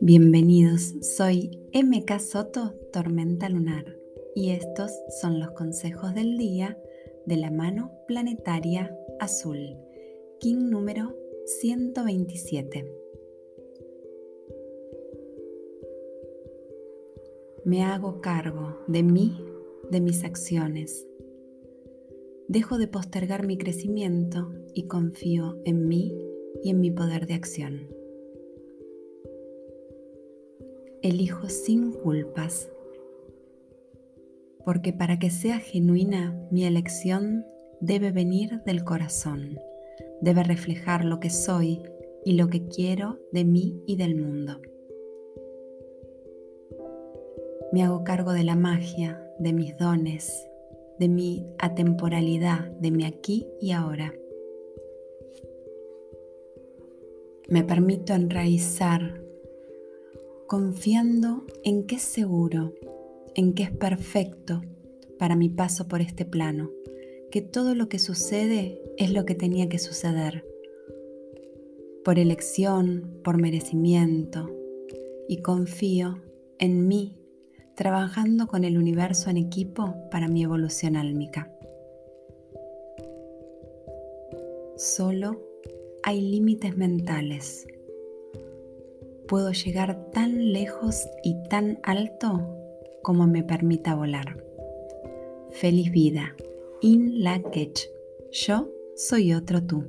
Bienvenidos, soy MK Soto, Tormenta Lunar, y estos son los consejos del día de la mano planetaria azul, King número 127. Me hago cargo de mí, de mis acciones. Dejo de postergar mi crecimiento y confío en mí y en mi poder de acción. Elijo sin culpas, porque para que sea genuina mi elección debe venir del corazón, debe reflejar lo que soy y lo que quiero de mí y del mundo. Me hago cargo de la magia, de mis dones, de mi atemporalidad, de mi aquí y ahora. Me permito enraizar confiando en que es seguro, en que es perfecto para mi paso por este plano, que todo lo que sucede es lo que tenía que suceder, por elección, por merecimiento, y confío en mí trabajando con el universo en equipo para mi evolución álmica. Solo hay límites mentales. Puedo llegar tan lejos y tan alto como me permita volar. Feliz vida. In la Yo soy otro tú.